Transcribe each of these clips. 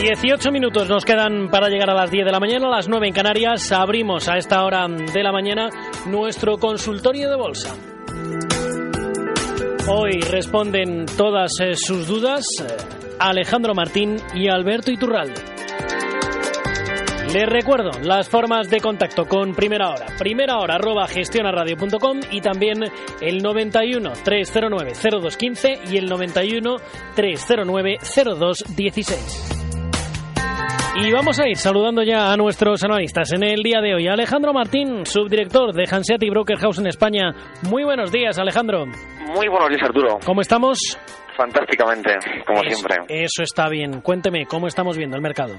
18 minutos nos quedan para llegar a las 10 de la mañana, a las 9 en Canarias. Abrimos a esta hora de la mañana nuestro consultorio de bolsa. Hoy responden todas eh, sus dudas eh, Alejandro Martín y Alberto Iturralde. Les recuerdo las formas de contacto con Primera Hora. Primera Hora arroba gestionaradio.com y también el 91 309 0215 y el 91 309 0216. Y vamos a ir saludando ya a nuestros analistas en el día de hoy. Alejandro Martín, subdirector de Hanseati Broker House en España. Muy buenos días, Alejandro. Muy buenos días, Arturo. ¿Cómo estamos? Fantásticamente, como Eso- siempre. Eso está bien. Cuénteme, ¿cómo estamos viendo el mercado?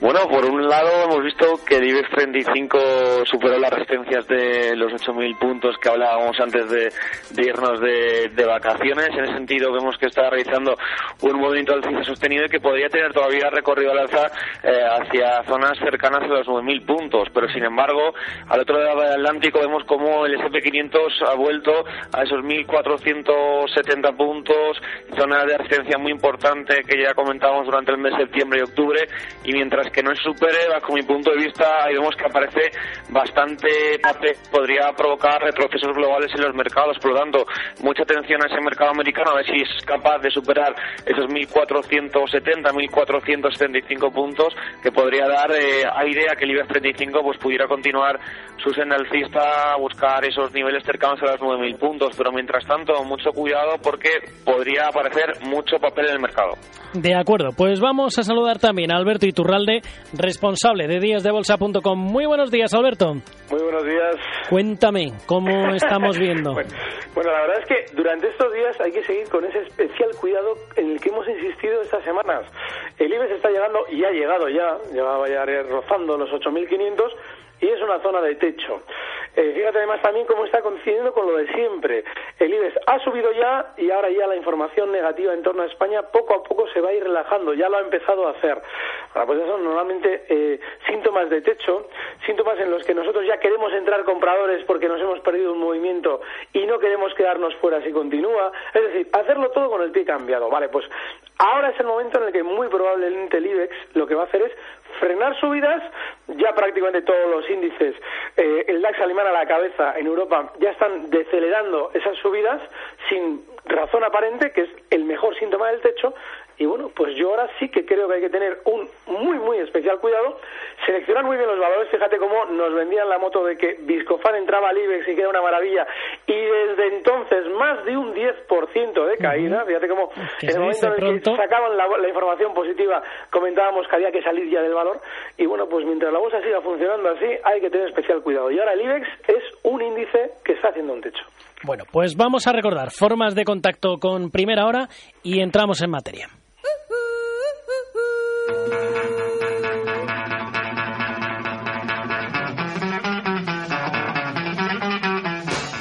Bueno, por un lado hemos visto que el IBEX 35 superó las resistencias de los 8.000 puntos que hablábamos antes de, de irnos de, vacaciones. En ese sentido vemos que está realizando un movimiento alcista sostenido y que podría tener todavía recorrido al alza eh, hacia zonas cercanas a los 9.000 puntos. Pero sin embargo, al otro lado del Atlántico vemos como el S&P 500 ha vuelto a esos 1.470 puntos, zona de resistencia muy importante que ya comentábamos durante el mes de septiembre y octubre, y mientras que no se supere, bajo mi punto de vista, ahí vemos que aparece bastante papel, podría provocar retrocesos globales en los mercados, por lo tanto, mucha atención a ese mercado americano, a ver si es capaz de superar esos 1.470, 1.475 puntos, que podría dar eh, aire a que el IBEX 35 pues, pudiera continuar su senda alcista, buscar esos niveles cercanos a los 9.000 puntos, pero mientras tanto, mucho cuidado porque podría aparecer mucho papel en el mercado. De acuerdo, pues vamos a saludar también a Alberto Iturralde, responsable de díasdebolsa.com. Muy buenos días, Alberto. Muy buenos días. Cuéntame, ¿cómo estamos viendo? Bueno, bueno, la verdad es que durante estos días hay que seguir con ese especial cuidado en el que hemos insistido estas semanas. El IBEX está llegando, y ha llegado ya, llevaba ya rozando los 8.500 y es una zona de techo. Eh, fíjate además también cómo está coincidiendo con lo de siempre. El IBEX ha subido ya y ahora ya la información negativa en torno a España poco a poco se va a ir relajando, ya lo ha empezado a hacer. Ahora, pues eso son normalmente eh, síntomas de techo, síntomas en los que nosotros ya queremos entrar compradores porque nos hemos perdido un movimiento y no queremos quedarnos fuera si continúa. Es decir, hacerlo todo con el pie cambiado. Vale, pues ahora es el momento en el que muy probablemente el IBEX lo que va a hacer es frenar subidas, ya prácticamente todos los índices, eh, el DAX alemán a la cabeza en Europa ya están decelerando esas subidas sin razón aparente, que es el mejor síntoma del techo, y bueno, pues yo ahora sí que creo que hay que tener un muy, muy especial cuidado, seleccionar muy bien los valores, fíjate cómo nos vendían la moto de que Viscofan entraba al IBEX y que era una maravilla, y desde entonces más de un 10% de caída, fíjate cómo Que en se el momento en el que sacaban la, la información positiva, comentábamos que había que salir ya del valor, y bueno, pues mientras la bolsa siga funcionando así, hay que tener especial cuidado. Y ahora el IBEX es un índice que está haciendo un techo. Bueno, pues vamos a recordar formas de contacto con Primera Hora y entramos en materia.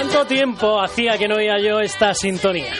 ¿Cuánto tiempo hacía que no oía yo esta sintonía?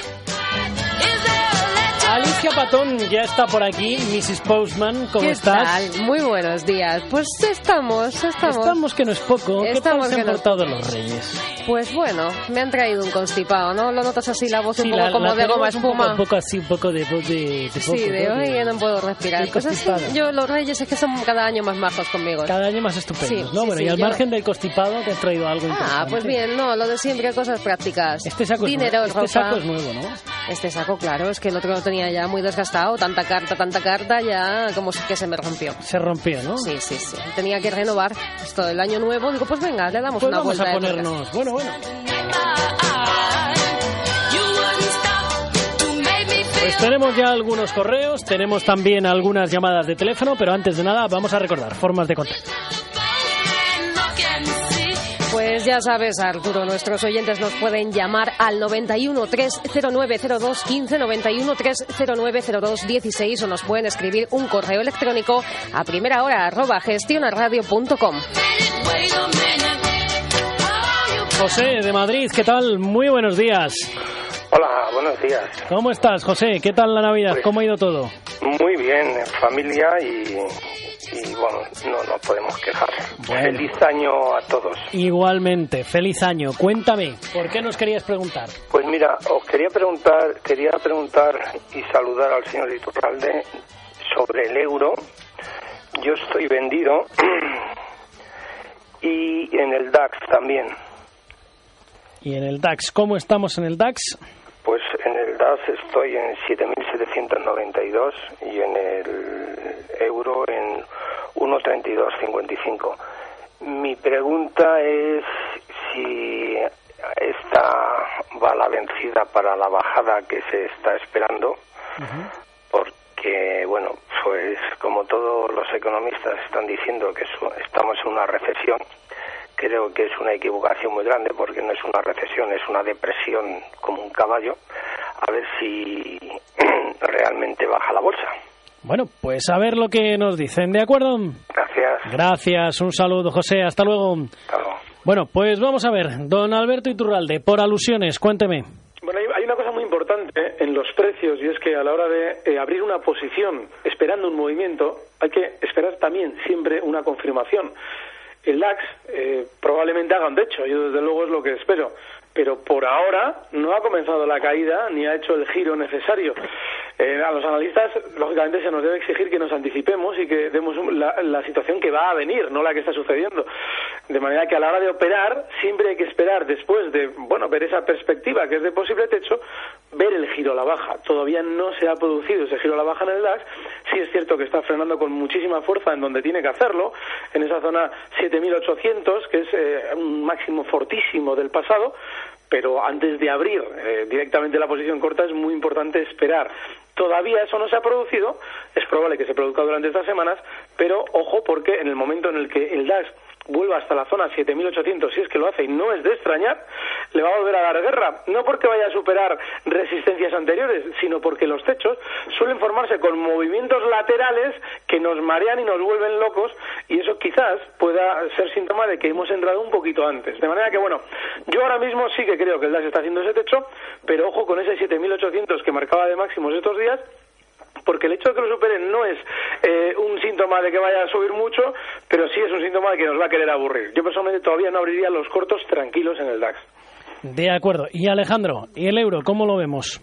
Alicia Patón ya está por aquí. Mrs. Postman, ¿cómo ¿Qué estás? tal? Muy buenos días. Pues estamos, estamos. Estamos que no es poco. ¿Qué tal se han no portado los reyes? Pues bueno, me han traído un constipado, ¿no? Lo notas así la voz Sí, un poco la- como la de goma tenemos un poco- espuma. Un poco, así, un poco de voz de, de poco, Sí, de ¿no? hoy ya no puedo respirar. de Pues así, yo los reyes es que son cada año más majos conmigo. Cada año más estupendos, Sí, ¿no? sí, bueno, y al yo- margen del constipado, te has traído algo Ah, pues bien, no, lo de siempre, cosas prácticas. Este saco, Dinero, es nuevo. Este saco es nuevo, ¿no? Este saco, claro, es que el otro lo tenía ya muy desgastado, tanta carta, tanta carta, ya como que se me rompió. Se rompió, ¿no? Sí, sí, sí. Tenía que renovar esto del año nuevo. Digo, pues venga, le damos Pues una vamos vuelta a de ponernos... Bueno, bueno. Pues tenemos ya algunos correos, tenemos también algunas llamadas de teléfono, pero antes de nada vamos a recordar formas de contacto. Pues ya sabes, Arturo, nuestros oyentes nos pueden llamar al 91 309 02 15, 91 309 02 16 o nos pueden escribir un correo electrónico a primera hora arroba gestionaradio.com. José de Madrid, ¿qué tal? Muy buenos días. Hola, buenos días. ¿Cómo estás, José? ¿Qué tal la Navidad? Pues- ¿Cómo ha ido todo? Muy bien, en familia y, y bueno, no nos podemos quejar. Bueno. Feliz año a todos. Igualmente, feliz año. Cuéntame, ¿por qué nos querías preguntar? Pues mira, os quería preguntar, quería preguntar y saludar al señor Iturralde sobre el euro. Yo estoy vendido y en el DAX también. Y en el DAX, ¿cómo estamos en el DAX? Pues en el DAX estoy en 7.792 y en el euro en 1.3255. Mi pregunta es si esta va la vencida para la bajada que se está esperando, porque, bueno, pues como todos los economistas están diciendo que estamos en una recesión, creo que es una equivocación muy grande porque no es una recesión, es una depresión como un caballo. A ver si realmente baja la bolsa. Bueno, pues a ver lo que nos dicen, ¿de acuerdo? Gracias. Gracias, un saludo, José, hasta luego. Hasta luego. Bueno, pues vamos a ver, don Alberto Iturralde, por alusiones, cuénteme. Bueno, hay, una cosa muy importante en los precios y es que a la hora de eh, abrir una posición esperando un movimiento, hay que esperar también siempre una confirmación. El DAX eh, probablemente haga un techo, yo desde luego es lo que espero, pero por ahora no ha comenzado la caída ni ha hecho el giro necesario. Eh, a los analistas, lógicamente, se nos debe exigir que nos anticipemos y que demos la, la situación que va a venir, no la que está sucediendo. De manera que a la hora de operar, siempre hay que esperar, después de bueno ver esa perspectiva que es de posible techo, ver el giro a la baja. Todavía no se ha producido ese giro a la baja en el DAX. Sí es cierto que está frenando con muchísima fuerza en donde tiene que hacerlo, en esa zona 7.800, que es eh, un máximo fortísimo del pasado, pero antes de abrir eh, directamente la posición corta es muy importante esperar. Todavía eso no se ha producido, es probable que se produzca durante estas semanas, pero ojo porque en el momento en el que el DAX vuelva hasta la zona 7.800, si es que lo hace y no es de extrañar, le va a volver a dar guerra. No porque vaya a superar resistencias anteriores, sino porque los techos suelen formarse con movimientos laterales que nos marean y nos vuelven locos y eso quizás pueda ser síntoma de que hemos entrado un poquito antes. De manera que, bueno, yo ahora mismo sí que creo que el DAX está haciendo ese techo, pero ojo con ese 7.800 que marcaba de máximos estos días, porque el hecho de que lo superen no es eh, un síntoma de que vaya a subir mucho, pero sí es un síntoma de que nos va a querer aburrir. Yo personalmente todavía no abriría los cortos tranquilos en el DAX. De acuerdo. Y Alejandro, ¿y el euro, cómo lo vemos?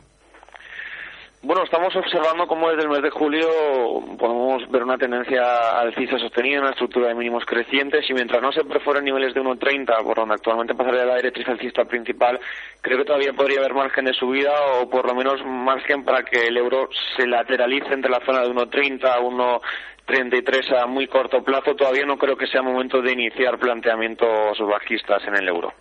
Bueno, estamos observando cómo desde el mes de julio podemos ver una tendencia alcista sostenida, una estructura de mínimos crecientes y mientras no se perforen niveles de 1,30, por donde actualmente pasaría la directriz alcista principal, creo que todavía podría haber margen de subida o por lo menos margen para que el euro se lateralice entre la zona de 1,30 a 1,33 a muy corto plazo. Todavía no creo que sea momento de iniciar planteamientos bajistas en el euro.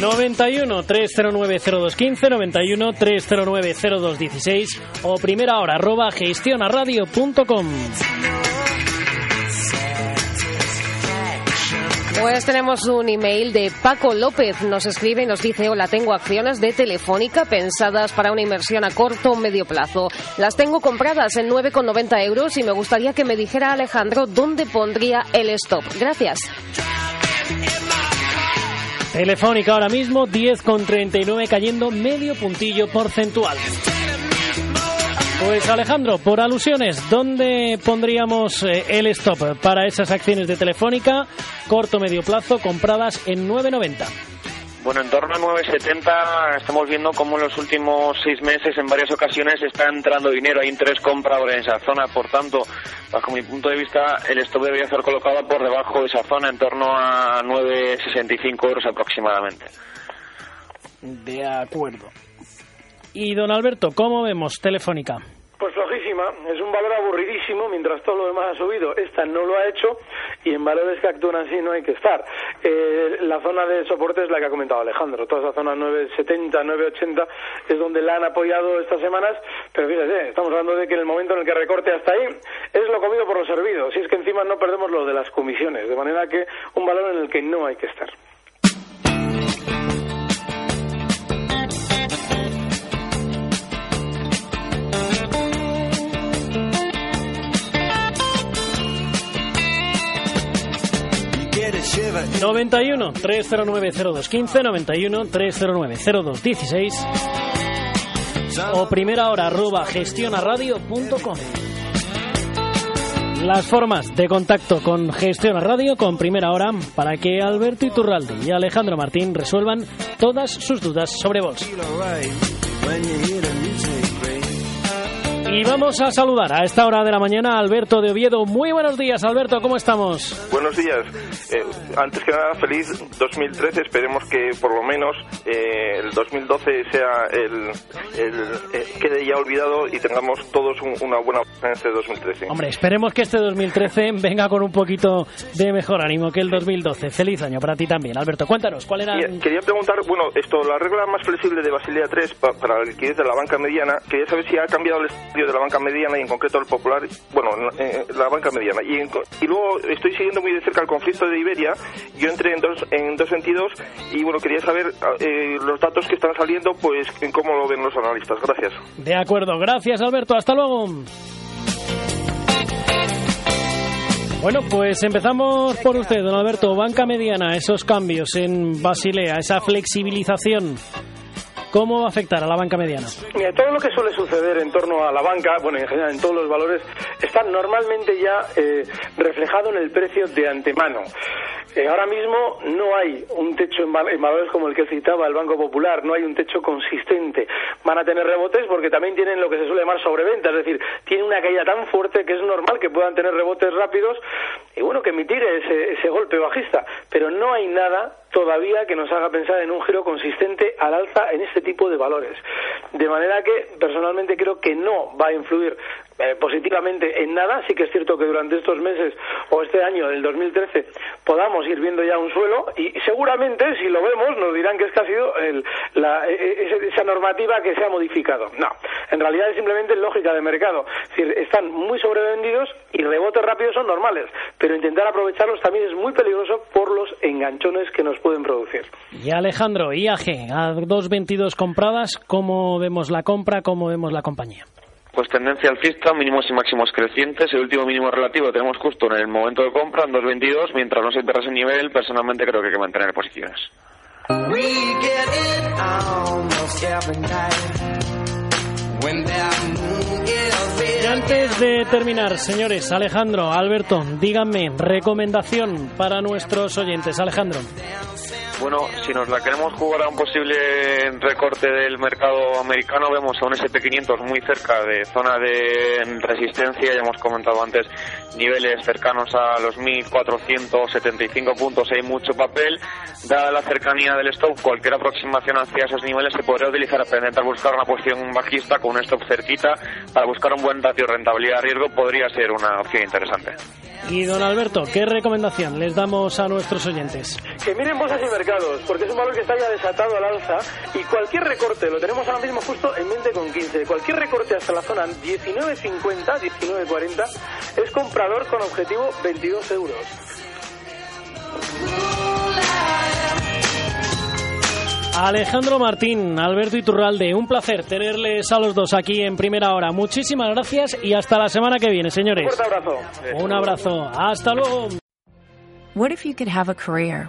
91 309 0215, 91 309 0216 o primera hora arroba gestionaradio.com. Pues tenemos un email de Paco López. Nos escribe y nos dice, hola, tengo acciones de Telefónica pensadas para una inversión a corto o medio plazo. Las tengo compradas en 9,90 euros y me gustaría que me dijera Alejandro dónde pondría el stop. Gracias. Telefónica ahora mismo 10,39 cayendo medio puntillo porcentual. Pues Alejandro, por alusiones, ¿dónde pondríamos eh, el stop para esas acciones de Telefónica corto medio plazo compradas en 9.90? Bueno, en torno a 9,70 estamos viendo cómo en los últimos seis meses en varias ocasiones está entrando dinero. Hay interés comprador en esa zona, por tanto, bajo mi punto de vista, el stop debería ser colocado por debajo de esa zona, en torno a 9,65 euros aproximadamente. De acuerdo. Y don Alberto, ¿cómo vemos Telefónica? Pues flojísima, es un valor aburridísimo mientras todo lo demás ha subido. Esta no lo ha hecho y en valores que actúan así no hay que estar. Eh, la zona de soporte es la que ha comentado Alejandro. Toda esa zona 970, 980 es donde la han apoyado estas semanas. Pero fíjese, estamos hablando de que en el momento en el que recorte hasta ahí es lo comido por lo servido. Si es que encima no perdemos lo de las comisiones. De manera que un valor en el que no hay que estar. 91 309 0215 91 309 0216 o primera hora arroba gestionaradio.com. Las formas de contacto con Gestiona Radio con Primera Hora para que Alberto Iturralde y Alejandro Martín resuelvan todas sus dudas sobre bolsa. Y vamos a saludar a esta hora de la mañana a Alberto de Oviedo. Muy buenos días, Alberto, ¿cómo estamos? Buenos días. Eh, antes que nada, feliz 2013. Esperemos que por lo menos eh, el 2012 sea el, el eh, quede ya olvidado y tengamos todos un- una buena en este 2013. Hombre, esperemos que este 2013 venga con un poquito de mejor ánimo que el 2012. Feliz año para ti también, Alberto. Cuéntanos, ¿cuál era? Quería, quería preguntar, bueno, esto, la regla más flexible de Basilea 3 pa- para la liquidez de la banca mediana, quería saber si ha cambiado el de la banca mediana y en concreto el popular, bueno, la banca mediana. Y luego estoy siguiendo muy de cerca el conflicto de Iberia, yo entré en dos, en dos sentidos y bueno, quería saber eh, los datos que están saliendo, pues en cómo lo ven los analistas. Gracias. De acuerdo, gracias Alberto, hasta luego. Bueno, pues empezamos por usted, don Alberto. Banca mediana, esos cambios en Basilea, esa flexibilización, ¿cómo va a afectar a la banca mediana? Mira, todo lo que suele suceder en torno a la banca, bueno, en general en todos los valores, está normalmente ya eh, reflejado en el precio de antemano. Ahora mismo no hay un techo en, val- en valores como el que citaba el Banco Popular, no hay un techo consistente. Van a tener rebotes porque también tienen lo que se suele llamar sobreventa, es decir, tiene una caída tan fuerte que es normal que puedan tener rebotes rápidos y bueno, que mitire ese, ese golpe bajista. Pero no hay nada todavía que nos haga pensar en un giro consistente al alza en este tipo de valores. De manera que personalmente creo que no va a influir eh, positivamente en nada. Sí que es cierto que durante estos meses o este año del 2013 podamos ir viendo ya un suelo y seguramente si lo vemos nos dirán que es que ha sido el- la- e- e- esa normativa que se ha modificado. No, en realidad es simplemente lógica de mercado. Es decir, están muy sobrevendidos y rebotes rápidos son normales, pero intentar aprovecharlos también es muy peligroso por los enganchones que nos pueden producir. Y Alejandro, IAG, a 2.22 compradas, ¿cómo vemos la compra, cómo vemos la compañía? Pues tendencia alcista, mínimos y máximos crecientes. El último mínimo relativo tenemos justo en el momento de compra, en 2.22. Mientras no se pierda ese nivel, personalmente creo que hay que mantener posiciones. Y antes de terminar, señores, Alejandro, Alberto, díganme, recomendación para nuestros oyentes. Alejandro. Bueno, si nos la queremos jugar a un posible recorte del mercado americano, vemos a un SP500 muy cerca de zona de resistencia. Ya hemos comentado antes niveles cercanos a los 1.475 puntos. Hay mucho papel. Dada la cercanía del stop, cualquier aproximación hacia esos niveles se podría utilizar para intentar buscar una posición bajista con un stop cerquita para buscar un buen ratio rentabilidad-riesgo. Podría ser una opción interesante. Y don Alberto, ¿qué recomendación les damos a nuestros oyentes? Que miren bolsas y mercados, porque es un valor que está ya desatado al alza y cualquier recorte, lo tenemos ahora mismo justo en 20,15, cualquier recorte hasta la zona 19,50, 19,40 es comprador con objetivo 22 euros. Alejandro Martín, Alberto Iturralde, un placer tenerles a los dos aquí en primera hora. Muchísimas gracias y hasta la semana que viene, señores. Un abrazo. Un abrazo. Hasta luego. What if you could have a career?